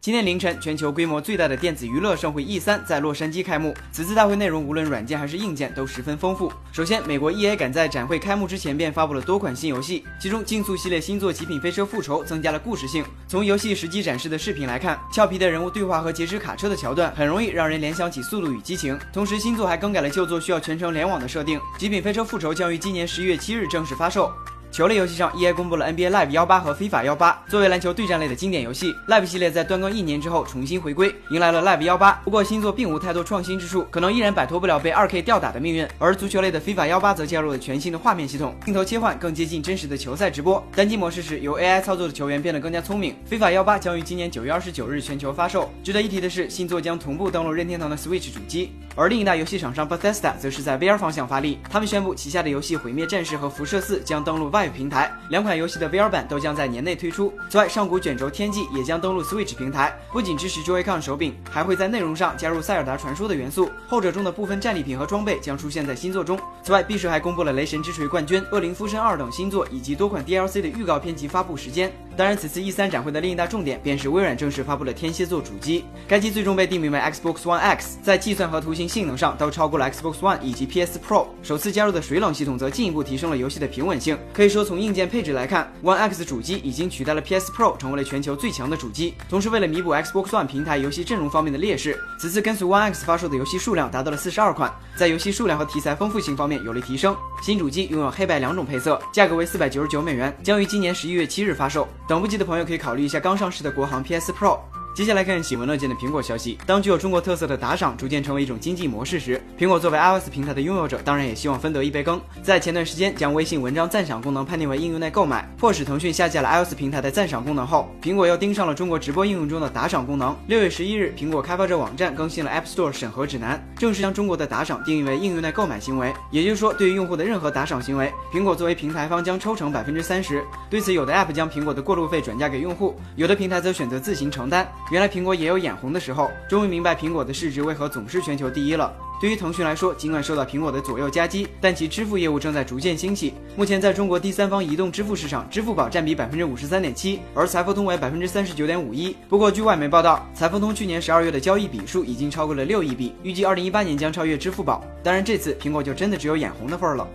今天凌晨，全球规模最大的电子娱乐盛会 E3 在洛杉矶开幕。此次大会内容无论软件还是硬件都十分丰富。首先，美国 EA 赶在展会开幕之前便发布了多款新游戏，其中竞速系列新作《极品飞车：复仇》增加了故事性。从游戏实际展示的视频来看，俏皮的人物对话和劫持卡车的桥段很容易让人联想起《速度与激情》。同时，新作还更改了旧作需要全程联网的设定。《极品飞车：复仇》将于今年十一月七日正式发售。球类游戏上，EA 公布了 NBA Live 幺八和 FIFA 幺八，作为篮球对战类的经典游戏，Live 系列在断更一年之后重新回归，迎来了 Live 幺八。不过新作并无太多创新之处，可能依然摆脱不了被 2K 吊打的命运。而足球类的 FIFA 幺八则加入了全新的画面系统，镜头切换更接近真实的球赛直播。单机模式时，由 AI 操作的球员变得更加聪明。FIFA 幺八将于今年九月二十九日全球发售。值得一提的是，新作将同步登陆任天堂的 Switch 主机。而另一大游戏厂商 Bethesda 则是在 VR 方向发力，他们宣布旗下的游戏《毁灭战士》和《辐射四》将登陆外平台，两款游戏的 VR 版都将在年内推出。此外，上古卷轴天际也将登陆 Switch 平台，不仅支持 Joy-Con 手柄，还会在内容上加入塞尔达传说的元素，后者中的部分战利品和装备将出现在新作中。此外，毕设还公布了雷神之锤冠军、恶灵附身二等新作以及多款 DLC 的预告片及发布时间。当然，此次 E3 展会的另一大重点便是微软正式发布了天蝎座主机，该机最终被定名为 Xbox One X，在计算和图形性能上都超过了 Xbox One 以及 PS Pro。首次加入的水冷系统则进一步提升了游戏的平稳性。可以说，从硬件配置来看，One X 主机已经取代了 PS Pro，成为了全球最强的主机。同时，为了弥补 Xbox One 平台游戏阵容方面的劣势，此次跟随 One X 发售的游戏数量达到了四十二款，在游戏数量和题材丰富性方面有了提升。新主机拥有黑白两种配色，价格为四百九十九美元，将于今年十一月七日发售。等不及的朋友可以考。虑一下刚上市的国行 PS Pro。接下来看喜闻乐见的苹果消息。当具有中国特色的打赏逐渐成为一种经济模式时，苹果作为 iOS 平台的拥有者，当然也希望分得一杯羹。在前段时间将微信文章赞赏功能判定为应用内购买，迫使腾讯下架了 iOS 平台的赞赏功能后，苹果又盯上了中国直播应用中的打赏功能。六月十一日，苹果开发者网站更新了 App Store 审核指南，正式将中国的打赏定义为应用内购买行为。也就是说，对于用户的任何打赏行为，苹果作为平台方将抽成百分之三十。对此，有的 App 将苹果的过路费转嫁给用户，有的平台则选择自行承担。原来苹果也有眼。红的时候，终于明白苹果的市值为何总是全球第一了。对于腾讯来说，尽管受到苹果的左右夹击，但其支付业务正在逐渐兴起。目前，在中国第三方移动支付市场，支付宝占比百分之五十三点七，而财付通为百分之三十九点五一。不过，据外媒报道，财付通去年十二月的交易笔数已经超过了六亿笔，预计二零一八年将超越支付宝。当然，这次苹果就真的只有眼红的份儿了。